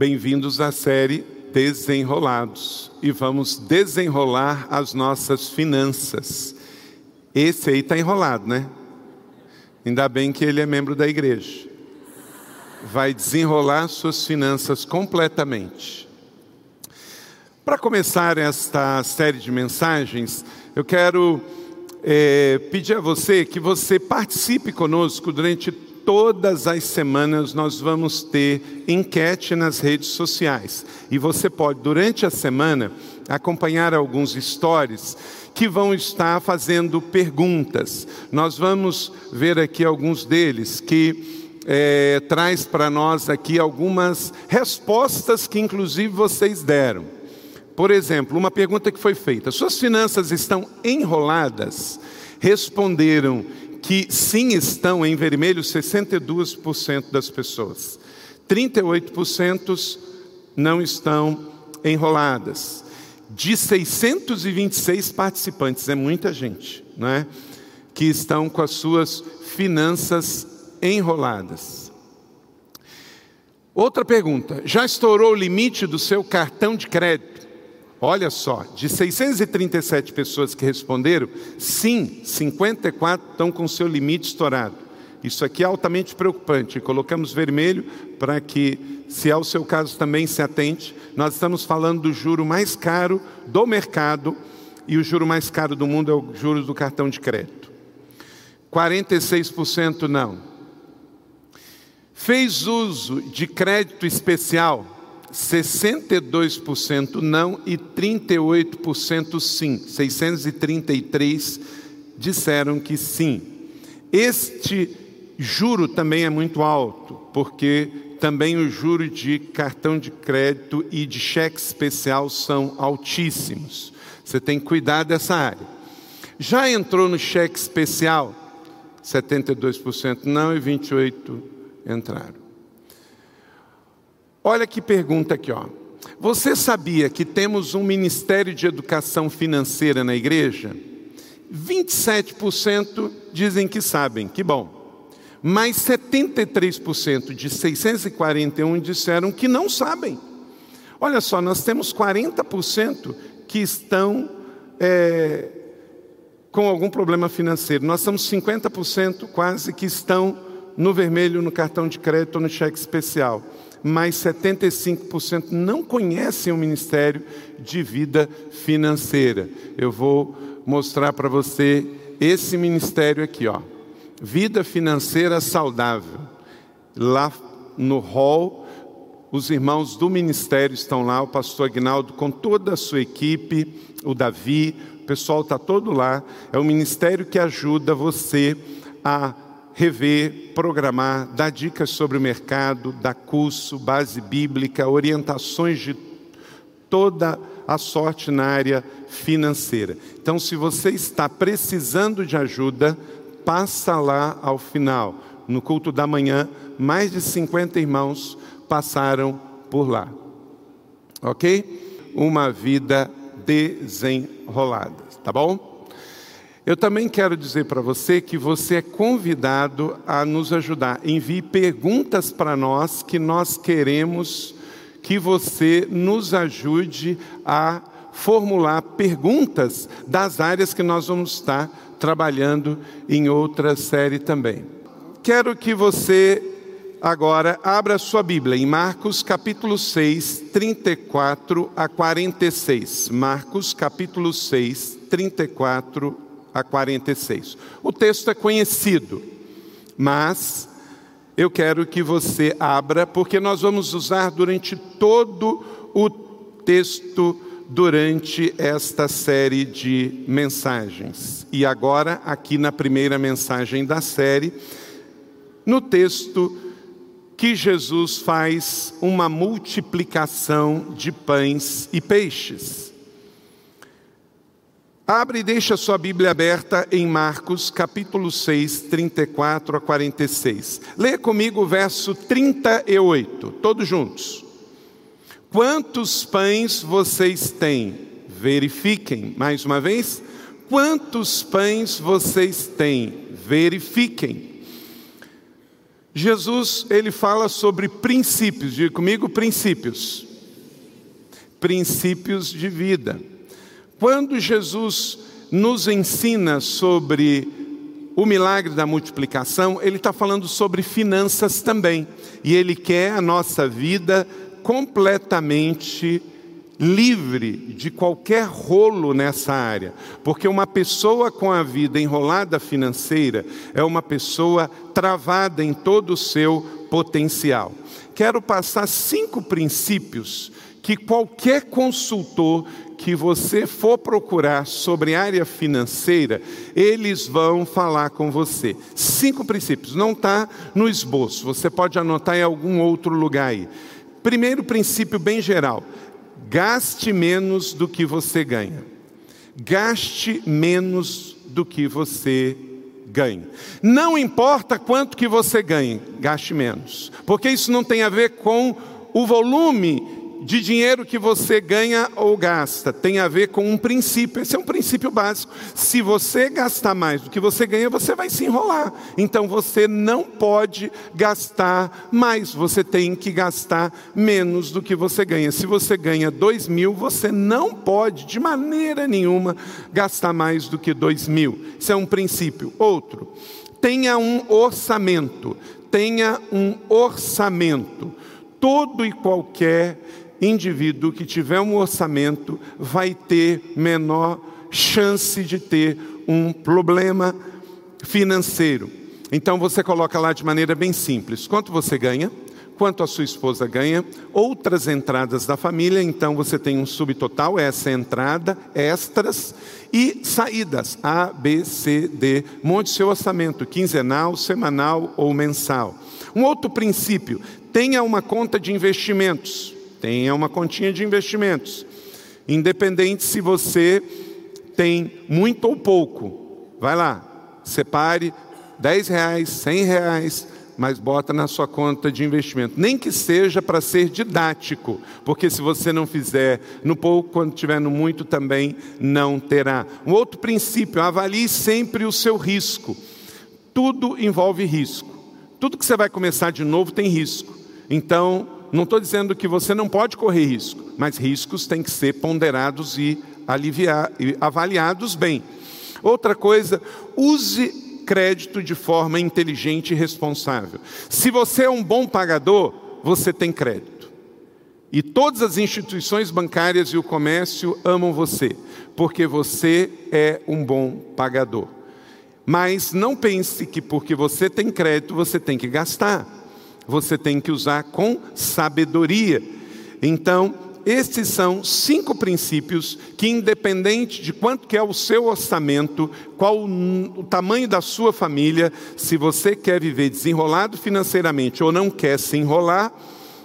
Bem-vindos à série Desenrolados e vamos desenrolar as nossas finanças. Esse aí está enrolado, né? Ainda bem que ele é membro da igreja. Vai desenrolar suas finanças completamente. Para começar esta série de mensagens, eu quero é, pedir a você que você participe conosco durante todas as semanas nós vamos ter enquete nas redes sociais. E você pode, durante a semana, acompanhar alguns stories que vão estar fazendo perguntas. Nós vamos ver aqui alguns deles que é, traz para nós aqui algumas respostas que inclusive vocês deram. Por exemplo, uma pergunta que foi feita: suas finanças estão enroladas? Responderam que sim estão em vermelho 62% das pessoas. 38% não estão enroladas. De 626 participantes, é muita gente, não é? Que estão com as suas finanças enroladas. Outra pergunta: já estourou o limite do seu cartão de crédito? Olha só, de 637 pessoas que responderam, sim, 54 estão com seu limite estourado. Isso aqui é altamente preocupante. Colocamos vermelho para que, se é o seu caso também, se atente. Nós estamos falando do juro mais caro do mercado e o juro mais caro do mundo é o juro do cartão de crédito. 46% não. Fez uso de crédito especial 62% não e 38% sim. 633 disseram que sim. Este juro também é muito alto, porque também o juro de cartão de crédito e de cheque especial são altíssimos. Você tem que cuidar dessa área. Já entrou no cheque especial? 72% não e 28% entraram. Olha que pergunta aqui, ó. Você sabia que temos um Ministério de Educação Financeira na igreja? 27% dizem que sabem, que bom. Mas 73% de 641 disseram que não sabem. Olha só, nós temos 40% que estão é, com algum problema financeiro. Nós temos 50% quase que estão no vermelho no cartão de crédito ou no cheque especial mas 75% não conhecem o Ministério de Vida Financeira. Eu vou mostrar para você esse ministério aqui, ó. Vida Financeira Saudável. Lá no hall, os irmãos do ministério estão lá, o pastor Agnaldo com toda a sua equipe, o Davi, o pessoal está todo lá. É um ministério que ajuda você a rever, programar, dar dicas sobre o mercado, dar curso, base bíblica, orientações de toda a sorte na área financeira. Então, se você está precisando de ajuda, passa lá ao final. No culto da manhã, mais de 50 irmãos passaram por lá. Ok? Uma vida desenrolada, tá bom? Eu também quero dizer para você que você é convidado a nos ajudar. Envie perguntas para nós que nós queremos que você nos ajude a formular perguntas das áreas que nós vamos estar trabalhando em outra série também. Quero que você agora abra sua Bíblia em Marcos capítulo 6, 34 a 46. Marcos capítulo 6, 34 a 46. O texto é conhecido, mas eu quero que você abra, porque nós vamos usar durante todo o texto durante esta série de mensagens. E agora, aqui na primeira mensagem da série, no texto que Jesus faz uma multiplicação de pães e peixes. Abre e deixa sua Bíblia aberta em Marcos, capítulo 6, 34 a 46. Leia comigo o verso 38, todos juntos. Quantos pães vocês têm? Verifiquem, mais uma vez. Quantos pães vocês têm? Verifiquem. Jesus, ele fala sobre princípios, diga comigo, princípios. Princípios de vida. Quando Jesus nos ensina sobre o milagre da multiplicação, ele está falando sobre finanças também. E ele quer a nossa vida completamente livre de qualquer rolo nessa área, porque uma pessoa com a vida enrolada financeira é uma pessoa travada em todo o seu potencial. Quero passar cinco princípios que qualquer consultor que você for procurar sobre área financeira, eles vão falar com você. Cinco princípios, não está no esboço, você pode anotar em algum outro lugar aí. Primeiro princípio, bem geral: Gaste menos do que você ganha. Gaste menos do que você ganha. Não importa quanto que você ganhe, gaste menos. Porque isso não tem a ver com o volume de dinheiro que você ganha ou gasta tem a ver com um princípio. Esse é um princípio básico. Se você gastar mais do que você ganha, você vai se enrolar. Então você não pode gastar mais. Você tem que gastar menos do que você ganha. Se você ganha dois mil, você não pode, de maneira nenhuma, gastar mais do que dois mil. Isso é um princípio. Outro, tenha um orçamento. Tenha um orçamento. Todo e qualquer indivíduo que tiver um orçamento vai ter menor chance de ter um problema financeiro. Então você coloca lá de maneira bem simples: quanto você ganha, quanto a sua esposa ganha, outras entradas da família, então você tem um subtotal, essa é entrada, extras e saídas, A, B, C, D. Monte seu orçamento, quinzenal, semanal ou mensal. Um outro princípio, tenha uma conta de investimentos. Tenha uma continha de investimentos. Independente se você tem muito ou pouco. Vai lá, separe 10 reais, 100 reais, mas bota na sua conta de investimento. Nem que seja para ser didático, porque se você não fizer no pouco, quando tiver no muito também não terá. Um outro princípio, avalie sempre o seu risco. Tudo envolve risco. Tudo que você vai começar de novo tem risco. Então, não estou dizendo que você não pode correr risco, mas riscos têm que ser ponderados e, aliviar, e avaliados bem. Outra coisa, use crédito de forma inteligente e responsável. Se você é um bom pagador, você tem crédito. E todas as instituições bancárias e o comércio amam você, porque você é um bom pagador. Mas não pense que porque você tem crédito, você tem que gastar você tem que usar com sabedoria. Então, esses são cinco princípios que, independente de quanto que é o seu orçamento, qual o tamanho da sua família, se você quer viver desenrolado financeiramente ou não quer se enrolar,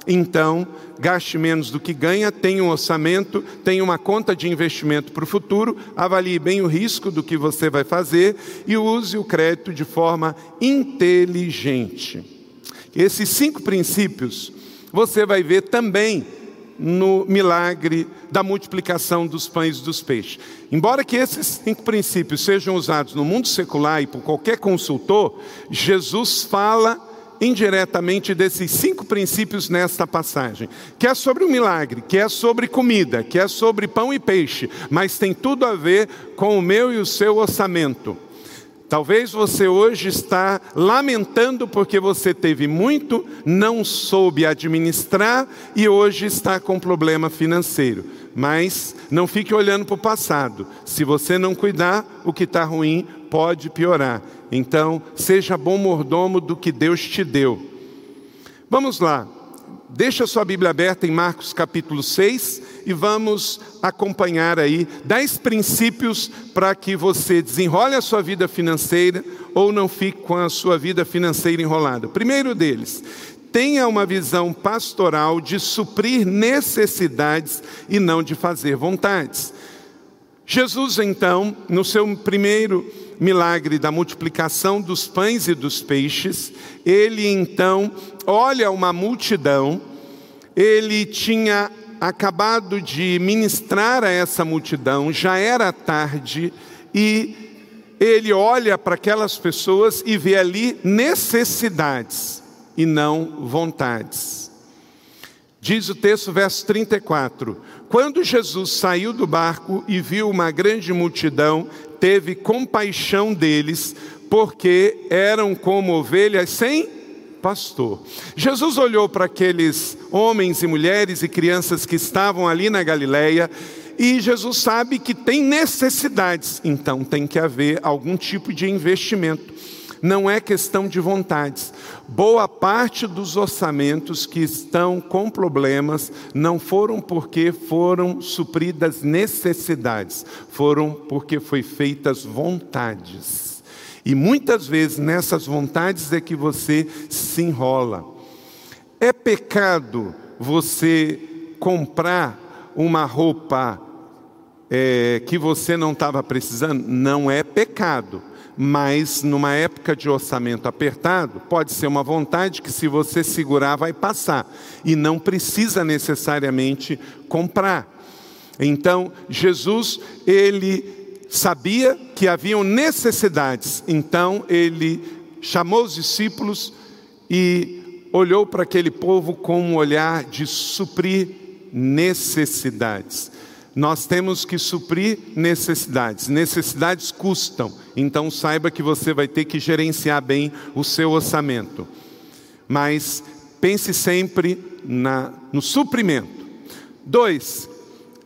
então gaste menos do que ganha, tenha um orçamento, tenha uma conta de investimento para o futuro, avalie bem o risco do que você vai fazer e use o crédito de forma inteligente. Esses cinco princípios você vai ver também no milagre da multiplicação dos pães e dos peixes. Embora que esses cinco princípios sejam usados no mundo secular e por qualquer consultor, Jesus fala indiretamente desses cinco princípios nesta passagem, que é sobre o milagre, que é sobre comida, que é sobre pão e peixe, mas tem tudo a ver com o meu e o seu orçamento. Talvez você hoje está lamentando porque você teve muito, não soube administrar e hoje está com problema financeiro. Mas não fique olhando para o passado. Se você não cuidar, o que está ruim pode piorar. Então, seja bom mordomo do que Deus te deu. Vamos lá. Deixa sua Bíblia aberta em Marcos capítulo 6 e vamos acompanhar aí dez princípios para que você desenrole a sua vida financeira ou não fique com a sua vida financeira enrolada. Primeiro deles, tenha uma visão pastoral de suprir necessidades e não de fazer vontades. Jesus, então, no seu primeiro milagre da multiplicação dos pães e dos peixes, ele então olha uma multidão, ele tinha acabado de ministrar a essa multidão, já era tarde, e ele olha para aquelas pessoas e vê ali necessidades. e não vontades. Diz o texto, verso 34: Quando Jesus saiu do barco e viu uma grande multidão, teve compaixão deles, porque eram como ovelhas sem pastor. Jesus olhou para aqueles homens e mulheres e crianças que estavam ali na Galileia e Jesus sabe que tem necessidades, então tem que haver algum tipo de investimento. Não é questão de vontades. Boa parte dos orçamentos que estão com problemas não foram porque foram supridas necessidades, foram porque foi feitas vontades. E muitas vezes nessas vontades é que você se enrola. É pecado você comprar uma roupa é, que você não estava precisando? Não é pecado. Mas numa época de orçamento apertado, pode ser uma vontade que, se você segurar, vai passar. E não precisa necessariamente comprar. Então, Jesus, ele sabia que haviam necessidades. Então, ele chamou os discípulos e olhou para aquele povo com um olhar de suprir necessidades. Nós temos que suprir necessidades. Necessidades custam, então saiba que você vai ter que gerenciar bem o seu orçamento. Mas pense sempre na, no suprimento. Dois,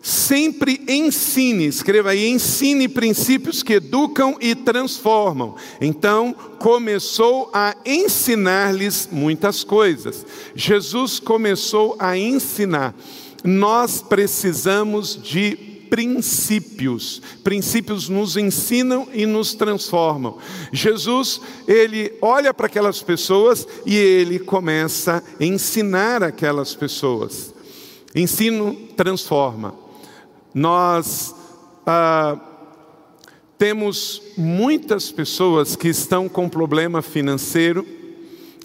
sempre ensine, escreva aí, ensine princípios que educam e transformam. Então, começou a ensinar-lhes muitas coisas. Jesus começou a ensinar nós precisamos de princípios. Princípios nos ensinam e nos transformam. Jesus, ele olha para aquelas pessoas e ele começa a ensinar aquelas pessoas. Ensino transforma. Nós ah, temos muitas pessoas que estão com problema financeiro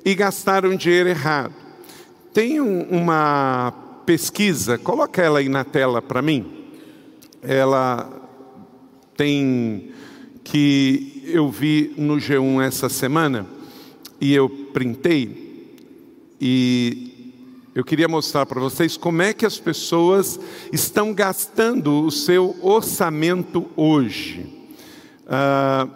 e gastaram dinheiro errado. Tem uma pesquisa, coloca ela aí na tela para mim. Ela tem que eu vi no G1 essa semana e eu printei e eu queria mostrar para vocês como é que as pessoas estão gastando o seu orçamento hoje. Ah,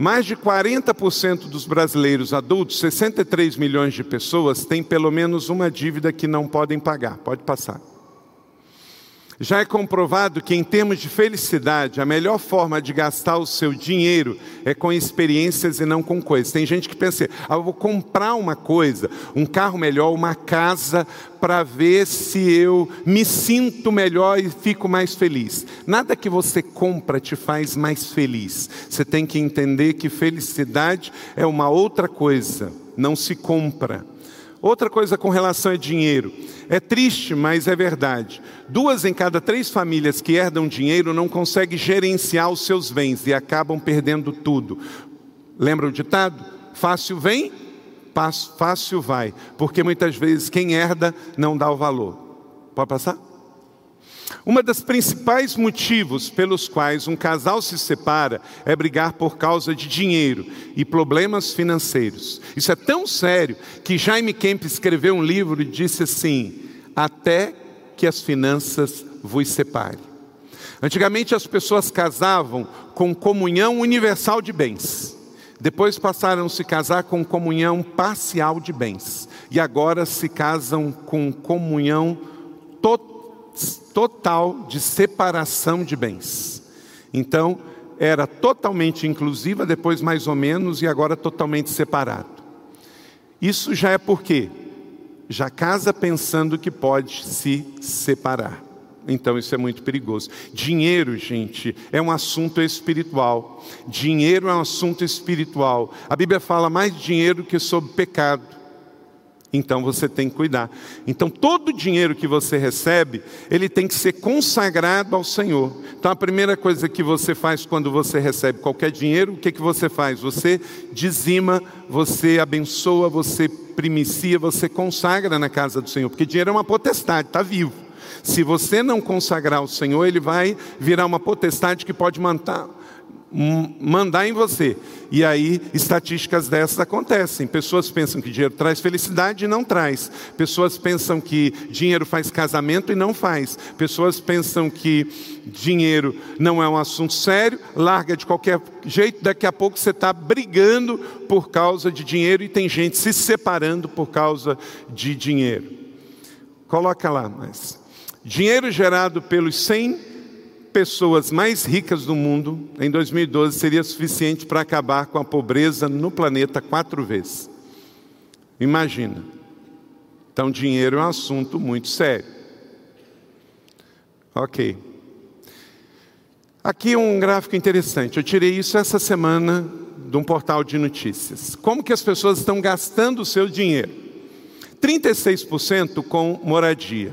mais de 40% dos brasileiros adultos, 63 milhões de pessoas, têm pelo menos uma dívida que não podem pagar. Pode passar. Já é comprovado que, em termos de felicidade, a melhor forma de gastar o seu dinheiro é com experiências e não com coisas. Tem gente que pensa, ah, eu vou comprar uma coisa, um carro melhor, uma casa, para ver se eu me sinto melhor e fico mais feliz. Nada que você compra te faz mais feliz. Você tem que entender que felicidade é uma outra coisa, não se compra. Outra coisa com relação a dinheiro. É triste, mas é verdade. Duas em cada três famílias que herdam dinheiro não conseguem gerenciar os seus bens e acabam perdendo tudo. Lembra o ditado? Fácil vem, fácil vai. Porque muitas vezes quem herda não dá o valor. Pode passar? Uma das principais motivos pelos quais um casal se separa é brigar por causa de dinheiro e problemas financeiros. Isso é tão sério que Jaime Kemp escreveu um livro e disse assim: até que as finanças vos separem. Antigamente as pessoas casavam com comunhão universal de bens. Depois passaram a se casar com comunhão parcial de bens. E agora se casam com comunhão total total de separação de bens. Então, era totalmente inclusiva, depois mais ou menos, e agora totalmente separado. Isso já é porque já casa pensando que pode se separar. Então isso é muito perigoso. Dinheiro, gente, é um assunto espiritual. Dinheiro é um assunto espiritual. A Bíblia fala mais de dinheiro que sobre pecado. Então você tem que cuidar. Então todo o dinheiro que você recebe, ele tem que ser consagrado ao Senhor. Então a primeira coisa que você faz quando você recebe qualquer dinheiro, o que, que você faz? Você dizima, você abençoa, você primicia, você consagra na casa do Senhor. Porque dinheiro é uma potestade, está vivo. Se você não consagrar ao Senhor, ele vai virar uma potestade que pode matar, mandar em você. E aí, estatísticas dessas acontecem. Pessoas pensam que dinheiro traz felicidade e não traz. Pessoas pensam que dinheiro faz casamento e não faz. Pessoas pensam que dinheiro não é um assunto sério, larga de qualquer jeito, daqui a pouco você está brigando por causa de dinheiro e tem gente se separando por causa de dinheiro. Coloca lá, mas. Dinheiro gerado pelos 100 pessoas mais ricas do mundo em 2012 seria suficiente para acabar com a pobreza no planeta quatro vezes. Imagina. Então, dinheiro é um assunto muito sério. Ok. Aqui um gráfico interessante. Eu tirei isso essa semana de um portal de notícias. Como que as pessoas estão gastando o seu dinheiro? 36% com moradia.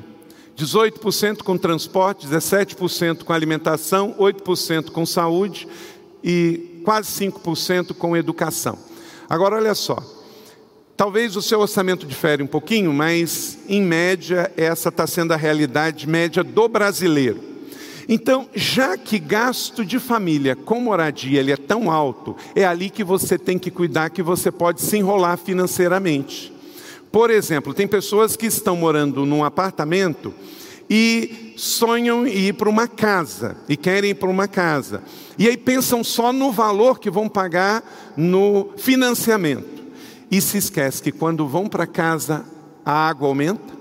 18% com transporte, 17% com alimentação, 8% com saúde e quase 5% com educação. Agora, olha só. Talvez o seu orçamento difere um pouquinho, mas em média essa está sendo a realidade média do brasileiro. Então, já que gasto de família com moradia ele é tão alto, é ali que você tem que cuidar que você pode se enrolar financeiramente. Por exemplo, tem pessoas que estão morando num apartamento e sonham em ir para uma casa e querem ir para uma casa. E aí pensam só no valor que vão pagar no financiamento. E se esquece que quando vão para casa, a água aumenta,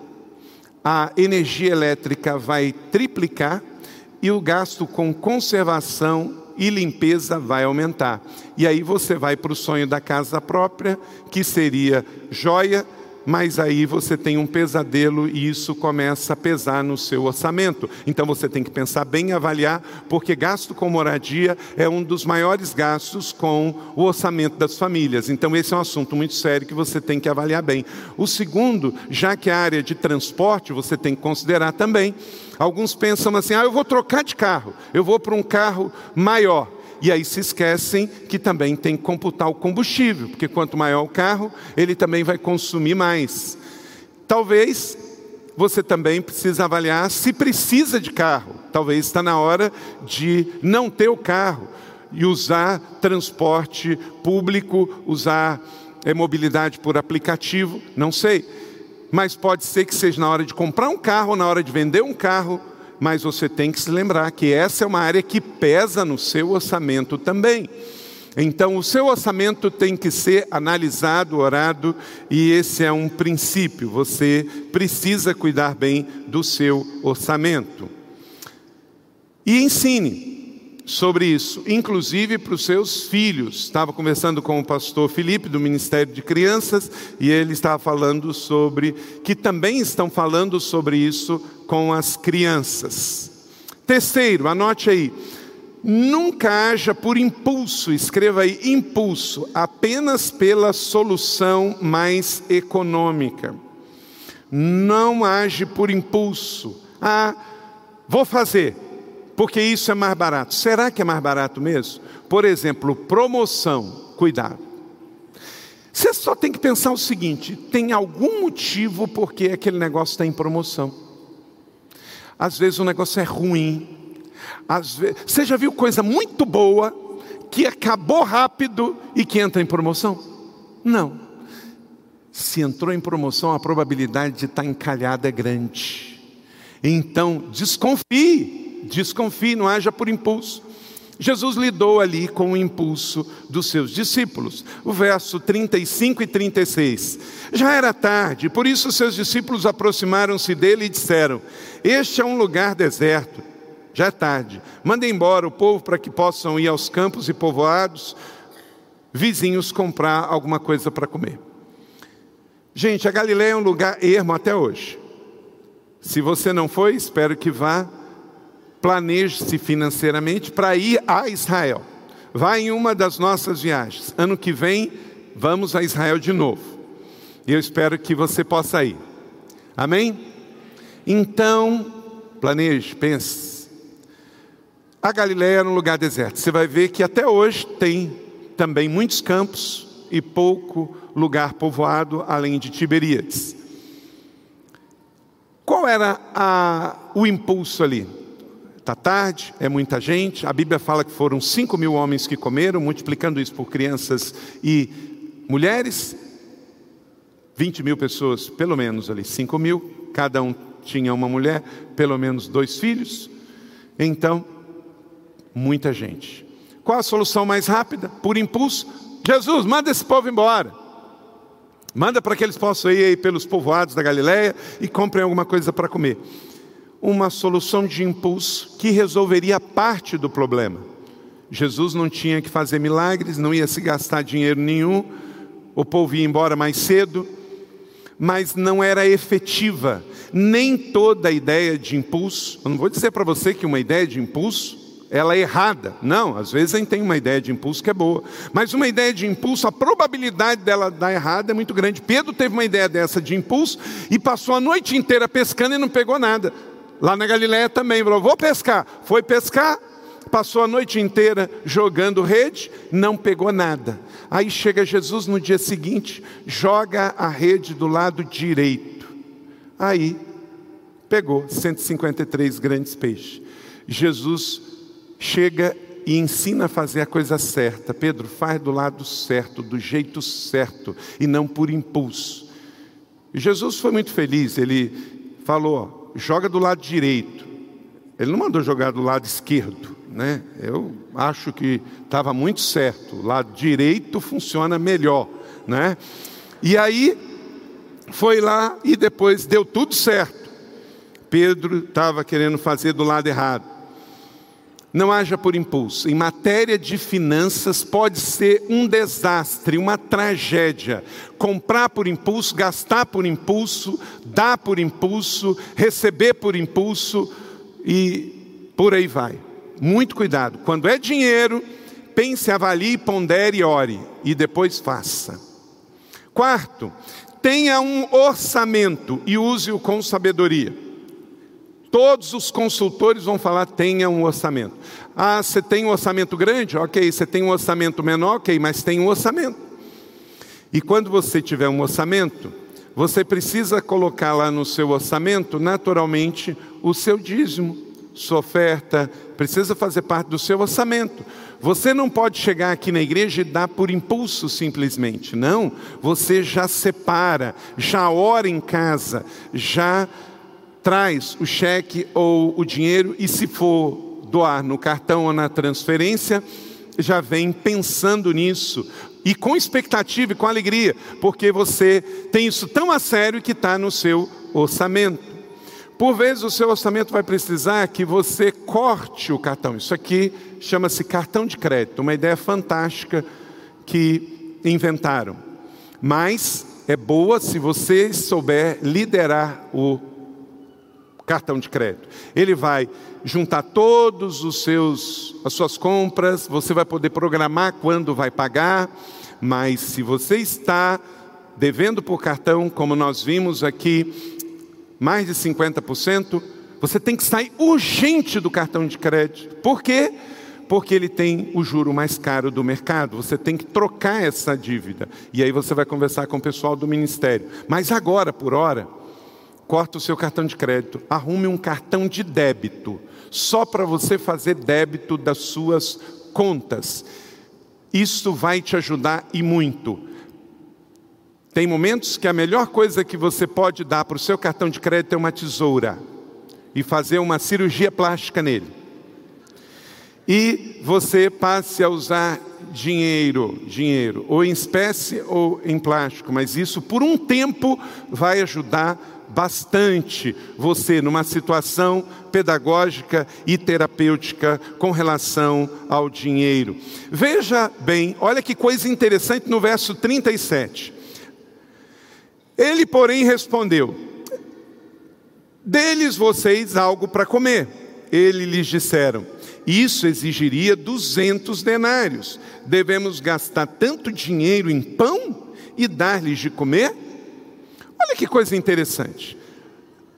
a energia elétrica vai triplicar e o gasto com conservação e limpeza vai aumentar. E aí você vai para o sonho da casa própria, que seria joia, mas aí você tem um pesadelo e isso começa a pesar no seu orçamento. Então você tem que pensar bem e avaliar, porque gasto com moradia é um dos maiores gastos com o orçamento das famílias. Então esse é um assunto muito sério que você tem que avaliar bem. O segundo, já que a área de transporte você tem que considerar também. Alguns pensam assim: ah, eu vou trocar de carro, eu vou para um carro maior. E aí se esquecem que também tem que computar o combustível, porque quanto maior o carro, ele também vai consumir mais. Talvez você também precisa avaliar se precisa de carro. Talvez está na hora de não ter o carro e usar transporte público, usar é, mobilidade por aplicativo, não sei. Mas pode ser que seja na hora de comprar um carro ou na hora de vender um carro mas você tem que se lembrar que essa é uma área que pesa no seu orçamento também. Então, o seu orçamento tem que ser analisado, orado, e esse é um princípio. Você precisa cuidar bem do seu orçamento. E ensine sobre isso, inclusive para os seus filhos. Estava conversando com o pastor Felipe, do Ministério de Crianças, e ele estava falando sobre, que também estão falando sobre isso com as crianças. Terceiro, anote aí. Nunca haja por impulso, escreva aí impulso, apenas pela solução mais econômica. Não age por impulso. Ah, vou fazer porque isso é mais barato. Será que é mais barato mesmo? Por exemplo, promoção, cuidado. Você só tem que pensar o seguinte: tem algum motivo porque aquele negócio está em promoção. Às vezes o negócio é ruim. Às vezes, você já viu coisa muito boa que acabou rápido e que entra em promoção? Não. Se entrou em promoção, a probabilidade de estar encalhada é grande. Então, desconfie desconfie, não haja por impulso. Jesus lidou ali com o impulso dos seus discípulos. O verso 35 e 36. Já era tarde, por isso seus discípulos aproximaram-se dele e disseram: Este é um lugar deserto. Já é tarde. Manda embora o povo para que possam ir aos campos e povoados vizinhos comprar alguma coisa para comer. Gente, a Galileia é um lugar ermo até hoje. Se você não foi, espero que vá planeje-se financeiramente para ir a Israel. Vá em uma das nossas viagens. Ano que vem, vamos a Israel de novo. E eu espero que você possa ir. Amém? Então, planeje, pense. A Galileia era um lugar deserto. Você vai ver que até hoje tem também muitos campos e pouco lugar povoado, além de Tiberíades. Qual era a, o impulso ali? Está tarde, é muita gente. A Bíblia fala que foram 5 mil homens que comeram, multiplicando isso por crianças e mulheres. 20 mil pessoas, pelo menos ali, 5 mil. Cada um tinha uma mulher, pelo menos dois filhos. Então, muita gente. Qual a solução mais rápida? Por impulso. Jesus, manda esse povo embora. Manda para que eles possam ir aí pelos povoados da Galileia e comprem alguma coisa para comer uma solução de impulso que resolveria parte do problema. Jesus não tinha que fazer milagres, não ia se gastar dinheiro nenhum, o povo ia embora mais cedo, mas não era efetiva. Nem toda ideia de impulso, eu não vou dizer para você que uma ideia de impulso ela é errada. Não, às vezes a gente tem uma ideia de impulso que é boa. Mas uma ideia de impulso, a probabilidade dela dar errada é muito grande. Pedro teve uma ideia dessa de impulso e passou a noite inteira pescando e não pegou nada. Lá na Galiléia também, falou: vou pescar. Foi pescar, passou a noite inteira jogando rede, não pegou nada. Aí chega Jesus no dia seguinte, joga a rede do lado direito. Aí pegou 153 grandes peixes. Jesus chega e ensina a fazer a coisa certa. Pedro, faz do lado certo, do jeito certo, e não por impulso. Jesus foi muito feliz, ele falou: joga do lado direito. Ele não mandou jogar do lado esquerdo, né? Eu acho que estava muito certo. O lado direito funciona melhor, né? E aí foi lá e depois deu tudo certo. Pedro estava querendo fazer do lado errado. Não haja por impulso. Em matéria de finanças, pode ser um desastre, uma tragédia. Comprar por impulso, gastar por impulso, dar por impulso, receber por impulso e por aí vai. Muito cuidado. Quando é dinheiro, pense, avalie, pondere e ore. E depois faça. Quarto, tenha um orçamento e use-o com sabedoria. Todos os consultores vão falar: tenha um orçamento. Ah, você tem um orçamento grande? Ok. Você tem um orçamento menor? Ok, mas tem um orçamento. E quando você tiver um orçamento, você precisa colocar lá no seu orçamento, naturalmente, o seu dízimo, sua oferta, precisa fazer parte do seu orçamento. Você não pode chegar aqui na igreja e dar por impulso simplesmente. Não, você já separa, já ora em casa, já traz o cheque ou o dinheiro e se for doar no cartão ou na transferência, já vem pensando nisso e com expectativa e com alegria, porque você tem isso tão a sério que está no seu orçamento. Por vezes o seu orçamento vai precisar que você corte o cartão. Isso aqui chama-se cartão de crédito, uma ideia fantástica que inventaram. Mas é boa se você souber liderar o cartão de crédito. Ele vai juntar todos os seus as suas compras, você vai poder programar quando vai pagar, mas se você está devendo por cartão, como nós vimos aqui, mais de 50%, você tem que sair urgente do cartão de crédito. Por quê? Porque ele tem o juro mais caro do mercado. Você tem que trocar essa dívida. E aí você vai conversar com o pessoal do ministério. Mas agora, por hora, corta o seu cartão de crédito, arrume um cartão de débito, só para você fazer débito das suas contas. Isso vai te ajudar e muito. Tem momentos que a melhor coisa que você pode dar para o seu cartão de crédito é uma tesoura e fazer uma cirurgia plástica nele. E você passe a usar dinheiro, dinheiro, ou em espécie ou em plástico, mas isso por um tempo vai ajudar bastante você numa situação pedagógica e terapêutica com relação ao dinheiro. Veja bem, olha que coisa interessante no verso 37. Ele, porém, respondeu: Deles vocês algo para comer. Ele lhes disseram: Isso exigiria duzentos denários. Devemos gastar tanto dinheiro em pão e dar-lhes de comer? Olha que coisa interessante.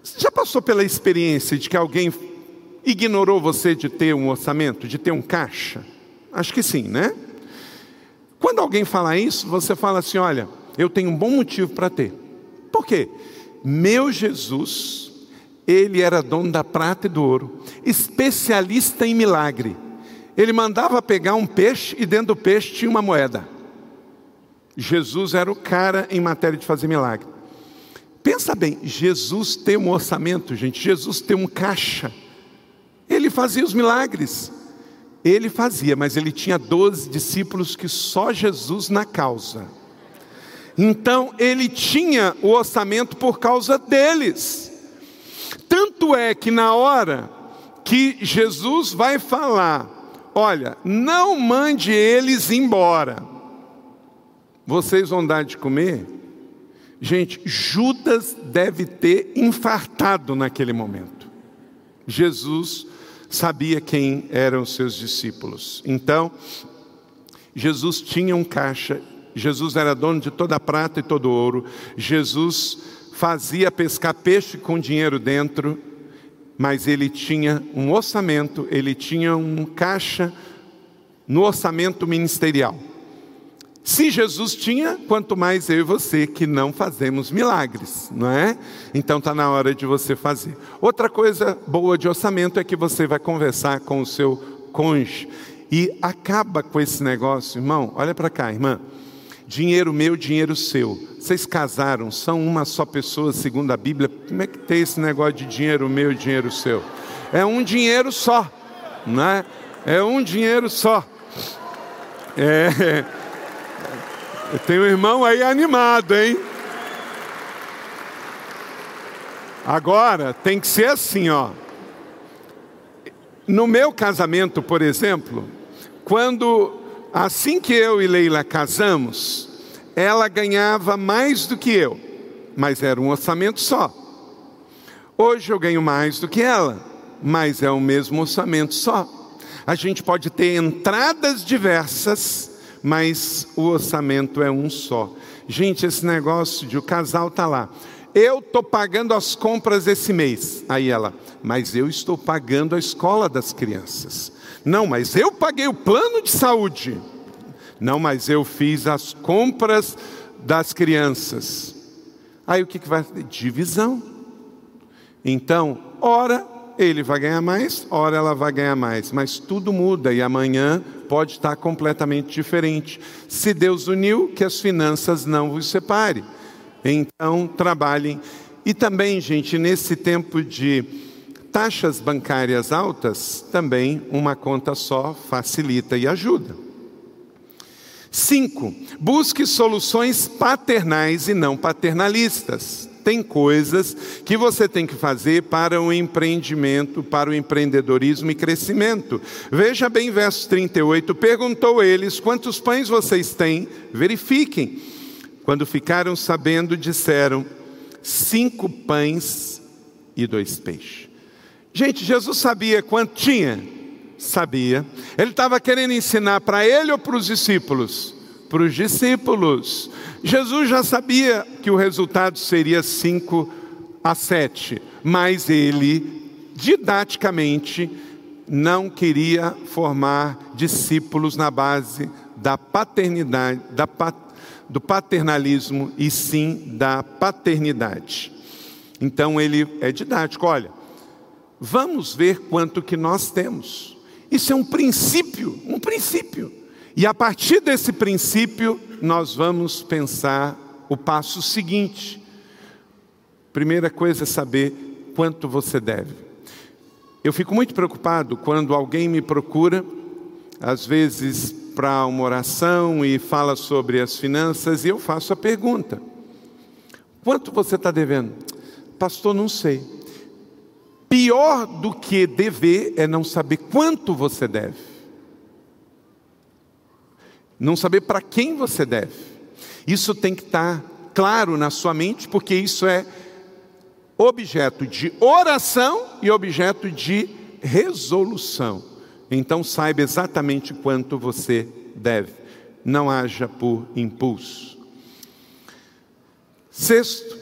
Você já passou pela experiência de que alguém ignorou você de ter um orçamento, de ter um caixa? Acho que sim, né? Quando alguém fala isso, você fala assim: olha, eu tenho um bom motivo para ter. Por quê? Meu Jesus ele era dono da prata e do ouro, especialista em milagre. Ele mandava pegar um peixe e dentro do peixe tinha uma moeda. Jesus era o cara em matéria de fazer milagre. Pensa bem, Jesus tem um orçamento, gente, Jesus tem um caixa. Ele fazia os milagres. Ele fazia, mas ele tinha 12 discípulos que só Jesus na causa. Então ele tinha o orçamento por causa deles. Tanto é que na hora que Jesus vai falar, olha, não mande eles embora. Vocês vão dar de comer? Gente, Judas deve ter infartado naquele momento. Jesus sabia quem eram seus discípulos. Então, Jesus tinha um caixa, Jesus era dono de toda a prata e todo o ouro, Jesus fazia pescar peixe com dinheiro dentro, mas ele tinha um orçamento, ele tinha um caixa no orçamento ministerial. Se Jesus tinha, quanto mais eu e você que não fazemos milagres, não é? Então está na hora de você fazer. Outra coisa boa de orçamento é que você vai conversar com o seu cônjuge e acaba com esse negócio, irmão. Olha para cá, irmã. Dinheiro meu, dinheiro seu. Vocês casaram, são uma só pessoa, segundo a Bíblia. Como é que tem esse negócio de dinheiro meu, dinheiro seu? É um dinheiro só, não é? É um dinheiro só. É. Tem um irmão aí animado, hein? Agora tem que ser assim, ó. No meu casamento, por exemplo, quando assim que eu e Leila casamos, ela ganhava mais do que eu, mas era um orçamento só. Hoje eu ganho mais do que ela, mas é o mesmo orçamento só. A gente pode ter entradas diversas, mas o orçamento é um só. Gente, esse negócio de o casal tá lá. Eu estou pagando as compras esse mês. Aí ela, mas eu estou pagando a escola das crianças. Não, mas eu paguei o plano de saúde. Não, mas eu fiz as compras das crianças. Aí o que, que vai? Divisão. Então, ora ele vai ganhar mais, ora ela vai ganhar mais, mas tudo muda e amanhã pode estar completamente diferente. Se Deus uniu, que as finanças não vos separe. Então, trabalhem. E também, gente, nesse tempo de taxas bancárias altas, também uma conta só facilita e ajuda. Cinco, busque soluções paternais e não paternalistas tem coisas que você tem que fazer para o empreendimento, para o empreendedorismo e crescimento. Veja bem, verso 38: perguntou eles: quantos pães vocês têm? Verifiquem. Quando ficaram sabendo, disseram: cinco pães e dois peixes. Gente, Jesus sabia quanto tinha? Sabia. Ele estava querendo ensinar para ele ou para os discípulos? Para os discípulos. Jesus já sabia que o resultado seria 5 a 7, mas ele, didaticamente, não queria formar discípulos na base da paternidade, da, do paternalismo e sim da paternidade. Então ele é didático, olha, vamos ver quanto que nós temos. Isso é um princípio, um princípio. E a partir desse princípio, nós vamos pensar o passo seguinte. Primeira coisa é saber quanto você deve. Eu fico muito preocupado quando alguém me procura, às vezes para uma oração e fala sobre as finanças, e eu faço a pergunta: quanto você está devendo? Pastor, não sei. Pior do que dever é não saber quanto você deve não saber para quem você deve. Isso tem que estar claro na sua mente, porque isso é objeto de oração e objeto de resolução. Então saiba exatamente quanto você deve. Não haja por impulso. Sexto,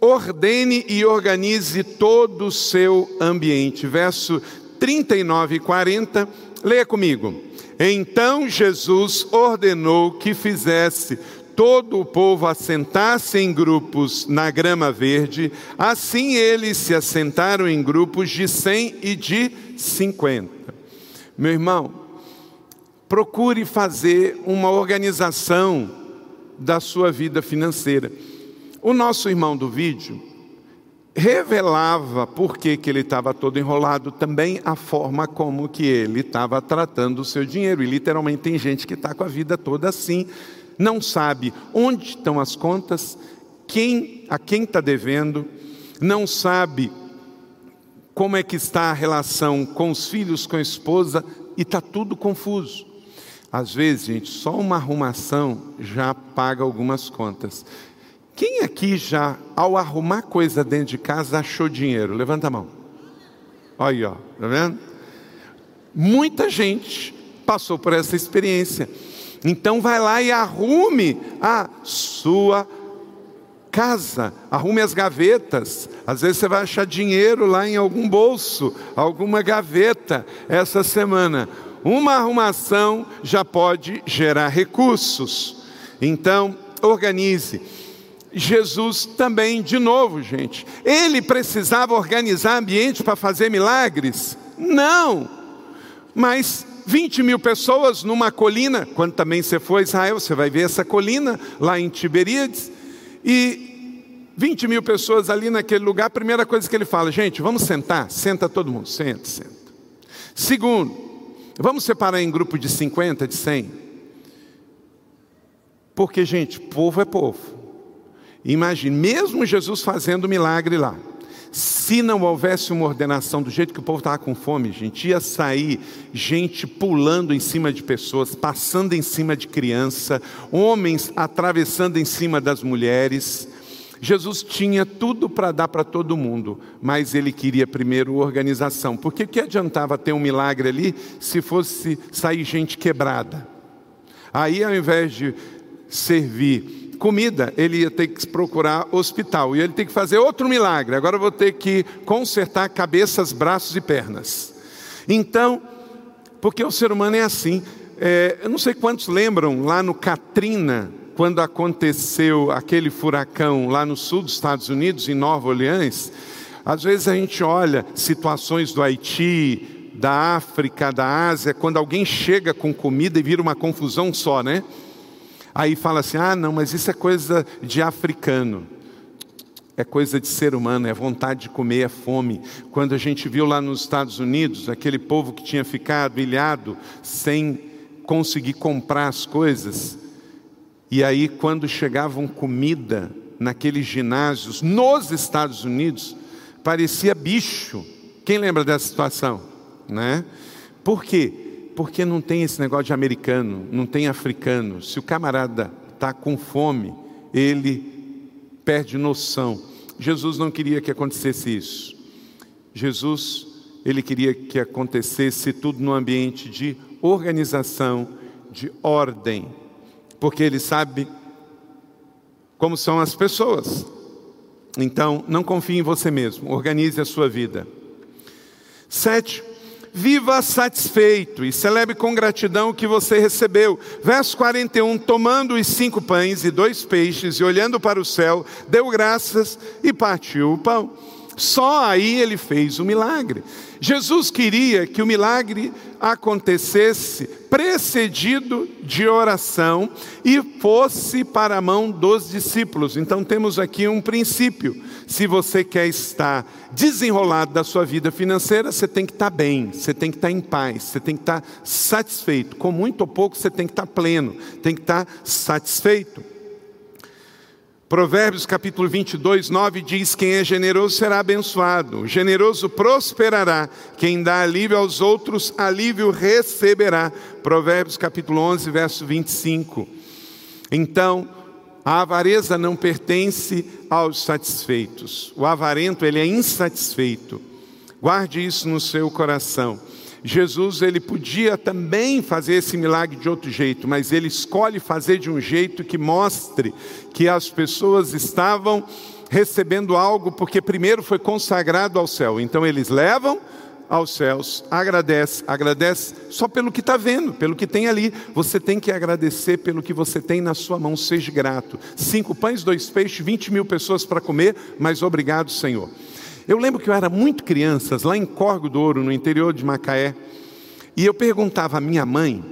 ordene e organize todo o seu ambiente. Verso 39 e 40, leia comigo. Então Jesus ordenou que fizesse todo o povo assentasse em grupos na grama verde, assim eles se assentaram em grupos de cem e de cinquenta. Meu irmão, procure fazer uma organização da sua vida financeira. O nosso irmão do vídeo revelava por que, que ele estava todo enrolado, também a forma como que ele estava tratando o seu dinheiro. E literalmente tem gente que está com a vida toda assim, não sabe onde estão as contas, quem a quem está devendo, não sabe como é que está a relação com os filhos, com a esposa, e está tudo confuso. Às vezes, gente, só uma arrumação já paga algumas contas. Quem aqui já, ao arrumar coisa dentro de casa, achou dinheiro? Levanta a mão. Olha aí, ó, tá vendo? Muita gente passou por essa experiência. Então vai lá e arrume a sua casa, arrume as gavetas. Às vezes você vai achar dinheiro lá em algum bolso, alguma gaveta essa semana. Uma arrumação já pode gerar recursos. Então, organize. Jesus também, de novo, gente, ele precisava organizar ambiente para fazer milagres? Não, mas 20 mil pessoas numa colina. Quando também você for a Israel, você vai ver essa colina lá em Tiberíades. E 20 mil pessoas ali naquele lugar. A primeira coisa que ele fala, gente, vamos sentar? Senta todo mundo, senta, senta. Segundo, vamos separar em grupo de 50, de 100. Porque, gente, povo é povo. Imagine, mesmo Jesus fazendo milagre lá, se não houvesse uma ordenação do jeito que o povo estava com fome, gente, ia sair gente pulando em cima de pessoas, passando em cima de criança, homens atravessando em cima das mulheres. Jesus tinha tudo para dar para todo mundo, mas ele queria primeiro organização. Porque que adiantava ter um milagre ali se fosse sair gente quebrada? Aí, ao invés de servir comida, ele ia ter que procurar hospital. E ele tem que fazer outro milagre. Agora vou ter que consertar cabeças, braços e pernas. Então, porque o ser humano é assim. É, eu não sei quantos lembram lá no Katrina, quando aconteceu aquele furacão lá no sul dos Estados Unidos, em Nova Orleans. Às vezes a gente olha situações do Haiti, da África, da Ásia, quando alguém chega com comida e vira uma confusão só, né? Aí fala assim: ah, não, mas isso é coisa de africano. É coisa de ser humano, é vontade de comer, é fome. Quando a gente viu lá nos Estados Unidos, aquele povo que tinha ficado ilhado, sem conseguir comprar as coisas, e aí quando chegavam comida naqueles ginásios nos Estados Unidos, parecia bicho. Quem lembra dessa situação? Né? Por quê? Porque não tem esse negócio de americano, não tem africano. Se o camarada está com fome, ele perde noção. Jesus não queria que acontecesse isso. Jesus, ele queria que acontecesse tudo no ambiente de organização, de ordem, porque ele sabe como são as pessoas. Então, não confie em você mesmo, organize a sua vida. Sete, viva satisfeito e celebre com gratidão o que você recebeu. Verso 41: Tomando os cinco pães e dois peixes e olhando para o céu, deu graças e partiu o pão. Só aí ele fez o milagre. Jesus queria que o milagre acontecesse precedido de oração e fosse para a mão dos discípulos. Então temos aqui um princípio. Se você quer estar desenrolado da sua vida financeira, você tem que estar bem, você tem que estar em paz, você tem que estar satisfeito. Com muito ou pouco, você tem que estar pleno, tem que estar satisfeito. Provérbios capítulo 22, 9 diz: Quem é generoso será abençoado, o generoso prosperará, quem dá alívio aos outros, alívio receberá. Provérbios capítulo 11, verso 25. Então, a avareza não pertence aos satisfeitos, o avarento ele é insatisfeito. Guarde isso no seu coração. Jesus ele podia também fazer esse milagre de outro jeito, mas ele escolhe fazer de um jeito que mostre que as pessoas estavam recebendo algo porque primeiro foi consagrado ao céu. Então eles levam aos céus, agradece, agradece só pelo que está vendo, pelo que tem ali. Você tem que agradecer pelo que você tem na sua mão, seja grato. Cinco pães, dois peixes, vinte mil pessoas para comer, mas obrigado, Senhor. Eu lembro que eu era muito criança, lá em Corgo do Ouro, no interior de Macaé, e eu perguntava à minha mãe,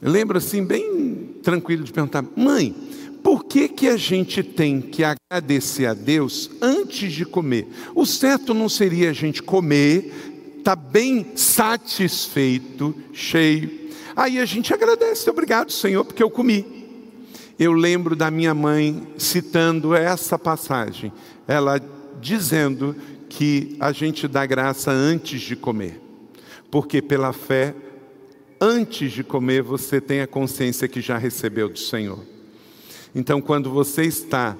eu lembro assim, bem tranquilo de perguntar, mãe, por que, que a gente tem que agradecer a Deus antes de comer? O certo não seria a gente comer, tá bem satisfeito, cheio. Aí a gente agradece, obrigado, Senhor, porque eu comi. Eu lembro da minha mãe citando essa passagem, ela dizendo que a gente dá graça antes de comer, porque pela fé, antes de comer, você tem a consciência que já recebeu do Senhor. Então, quando você está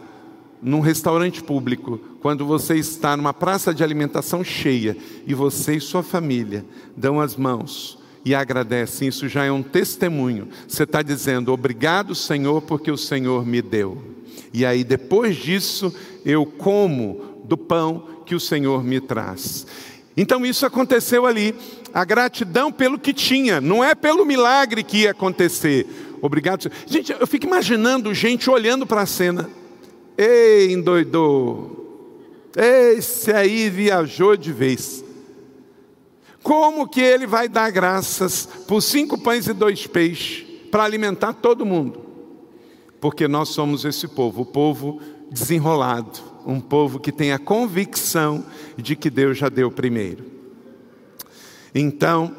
num restaurante público, quando você está numa praça de alimentação cheia e você e sua família dão as mãos e agradecem, isso já é um testemunho. Você está dizendo, obrigado, Senhor, porque o Senhor me deu. E aí, depois disso, eu como do pão que o Senhor me traz. Então, isso aconteceu ali. A gratidão pelo que tinha, não é pelo milagre que ia acontecer. Obrigado. Gente, eu fico imaginando gente olhando para a cena. Ei, endoidou. Esse aí viajou de vez. Como que ele vai dar graças por cinco pães e dois peixes para alimentar todo mundo? Porque nós somos esse povo, o povo desenrolado, um povo que tem a convicção de que Deus já deu primeiro. Então,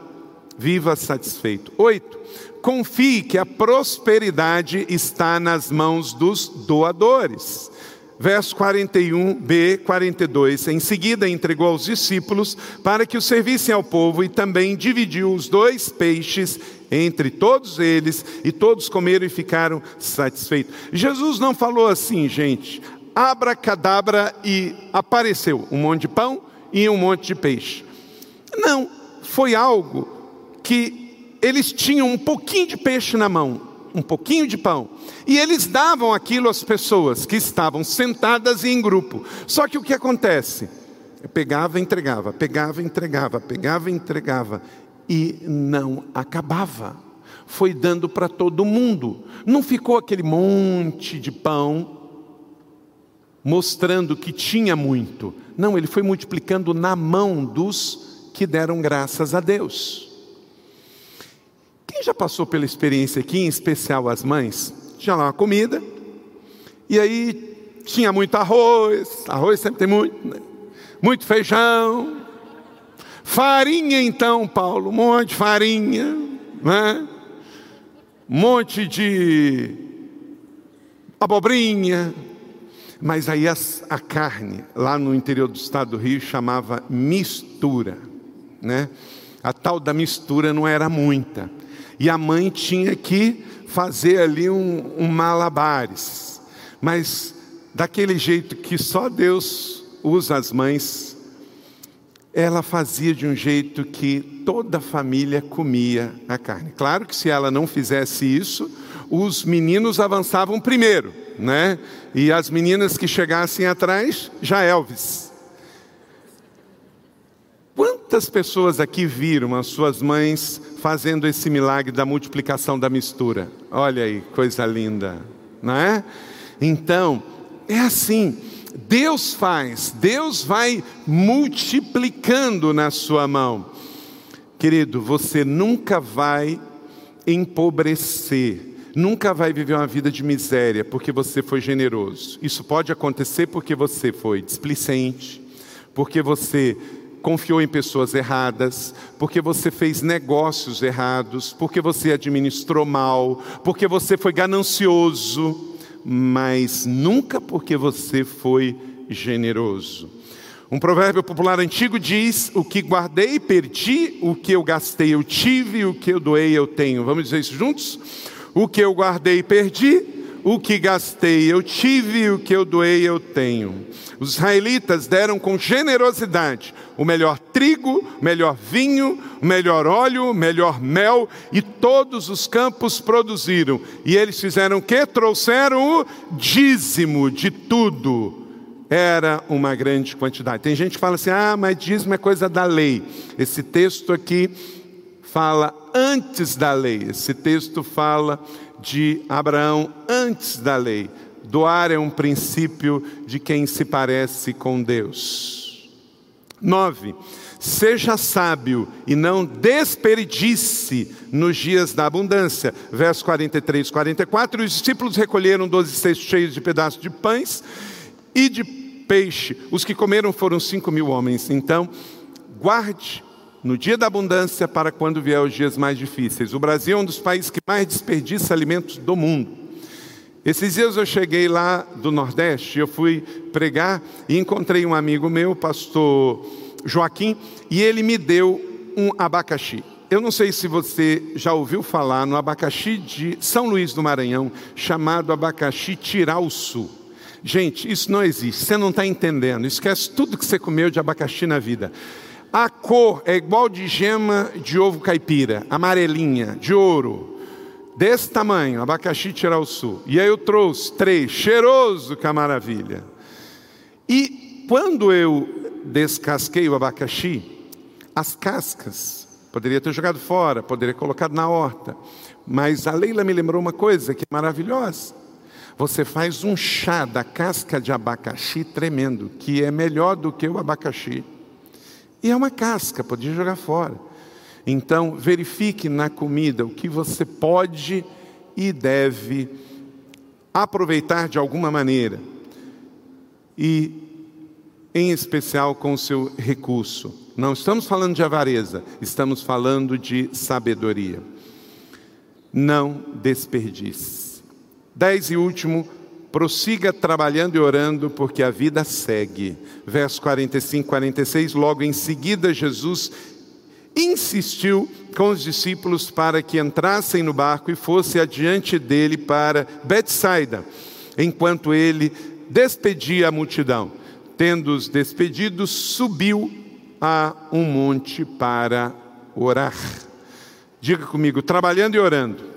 viva satisfeito. Oito, confie que a prosperidade está nas mãos dos doadores. Verso 41b, 42. Em seguida, entregou aos discípulos para que o servissem ao povo e também dividiu os dois peixes entre todos eles, e todos comeram e ficaram satisfeitos. Jesus não falou assim, gente, abracadabra e apareceu um monte de pão e um monte de peixe. Não, foi algo que eles tinham um pouquinho de peixe na mão, um pouquinho de pão, e eles davam aquilo às pessoas que estavam sentadas e em grupo. Só que o que acontece? Eu pegava entregava, pegava entregava, pegava entregava, e não acabava. Foi dando para todo mundo. Não ficou aquele monte de pão mostrando que tinha muito. Não, ele foi multiplicando na mão dos que deram graças a Deus. Quem já passou pela experiência aqui, em especial as mães? Tinha lá uma comida, e aí tinha muito arroz, arroz sempre tem muito, né? muito feijão, farinha então, Paulo, um monte de farinha, né? um monte de abobrinha, mas aí a, carne, lá no interior do estado do Rio, chamava mistura, né? A tal da mistura não era muita. E a mãe tinha que fazer ali um, um malabares. Mas daquele jeito que só Deus usa as mães, ela fazia de um jeito que toda a família comia a carne. Claro que se ela não fizesse isso, os meninos avançavam primeiro, né? E as meninas que chegassem atrás, já Elvis. Quantas pessoas aqui viram as suas mães fazendo esse milagre da multiplicação da mistura? Olha aí, coisa linda, não é? Então, é assim, Deus faz, Deus vai multiplicando na sua mão. Querido, você nunca vai empobrecer, nunca vai viver uma vida de miséria porque você foi generoso. Isso pode acontecer porque você foi displicente, porque você confiou em pessoas erradas, porque você fez negócios errados, porque você administrou mal, porque você foi ganancioso, mas nunca porque você foi generoso. Um provérbio popular antigo diz: O que guardei, perdi, o que eu gastei, eu tive, o que eu doei, eu tenho. Vamos dizer isso juntos? O que eu guardei, perdi, o que gastei, eu tive, o que eu doei, eu tenho. Os israelitas deram com generosidade o melhor trigo, o melhor vinho, o melhor óleo, o melhor mel, e todos os campos produziram. E eles fizeram o que? Trouxeram o dízimo de tudo era uma grande quantidade. Tem gente que fala assim: ah, mas dízimo é coisa da lei. Esse texto aqui fala antes da lei. Esse texto fala de Abraão antes da lei. Doar é um princípio de quem se parece com Deus. Nove, seja sábio e não desperdice nos dias da abundância. Verso 43, 44. Os discípulos recolheram doze cestos cheios de pedaços de pães e de peixe. Os que comeram foram cinco mil homens. Então, guarde no dia da abundância para quando vier os dias mais difíceis. O Brasil é um dos países que mais desperdiça alimentos do mundo. Esses dias eu cheguei lá do Nordeste, eu fui pregar e encontrei um amigo meu, pastor Joaquim, e ele me deu um abacaxi. Eu não sei se você já ouviu falar no abacaxi de São Luís do Maranhão, chamado abacaxi tirauçu. Gente, isso não existe, você não está entendendo. Esquece tudo que você comeu de abacaxi na vida. A cor é igual de gema de ovo caipira, amarelinha, de ouro desse tamanho, abacaxi sul. E aí eu trouxe três, cheiroso, que maravilha. E quando eu descasquei o abacaxi, as cascas, poderia ter jogado fora, poderia ter colocado na horta, mas a Leila me lembrou uma coisa que é maravilhosa. Você faz um chá da casca de abacaxi tremendo, que é melhor do que o abacaxi. E é uma casca, podia jogar fora. Então, verifique na comida o que você pode e deve aproveitar de alguma maneira. E, em especial, com o seu recurso. Não estamos falando de avareza, estamos falando de sabedoria. Não desperdice. Dez e último, prossiga trabalhando e orando, porque a vida segue. Verso 45, 46, logo em seguida, Jesus insistiu com os discípulos para que entrassem no barco e fosse adiante dele para Betsaida, enquanto ele despedia a multidão. Tendo-os despedidos, subiu a um monte para orar. Diga comigo, trabalhando e orando.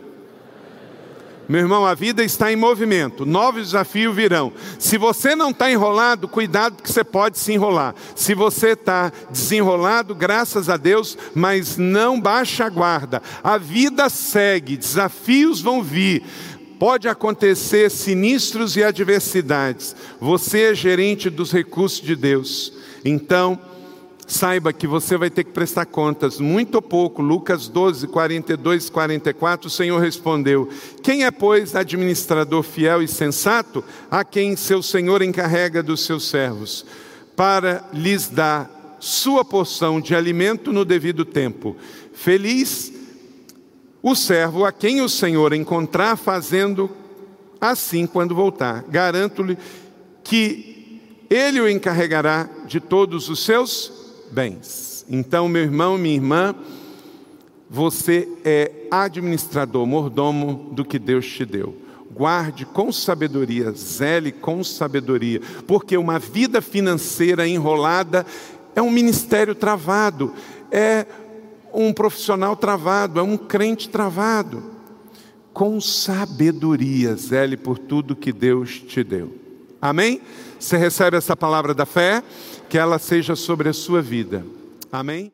Meu irmão, a vida está em movimento, novos desafios virão. Se você não está enrolado, cuidado, porque você pode se enrolar. Se você está desenrolado, graças a Deus, mas não baixa a guarda. A vida segue, desafios vão vir. Pode acontecer sinistros e adversidades. Você é gerente dos recursos de Deus. Então, saiba que você vai ter que prestar contas, muito ou pouco. Lucas 12, 42, 44, o Senhor respondeu: Quem é, pois, administrador fiel e sensato, a quem seu Senhor encarrega dos seus servos, para lhes dar sua porção de alimento no devido tempo? Feliz o servo a quem o Senhor encontrar fazendo assim quando voltar. Garanto-lhe que ele o encarregará de todos os seus bens. Então, meu irmão, minha irmã, você é administrador, mordomo do que Deus te deu. Guarde com sabedoria, zele com sabedoria, porque uma vida financeira enrolada é um ministério travado, é um profissional travado, é um crente travado. Com sabedoria, zele por tudo que Deus te deu. Amém? Você recebe essa palavra da fé? que ela seja sobre a sua vida. Amém?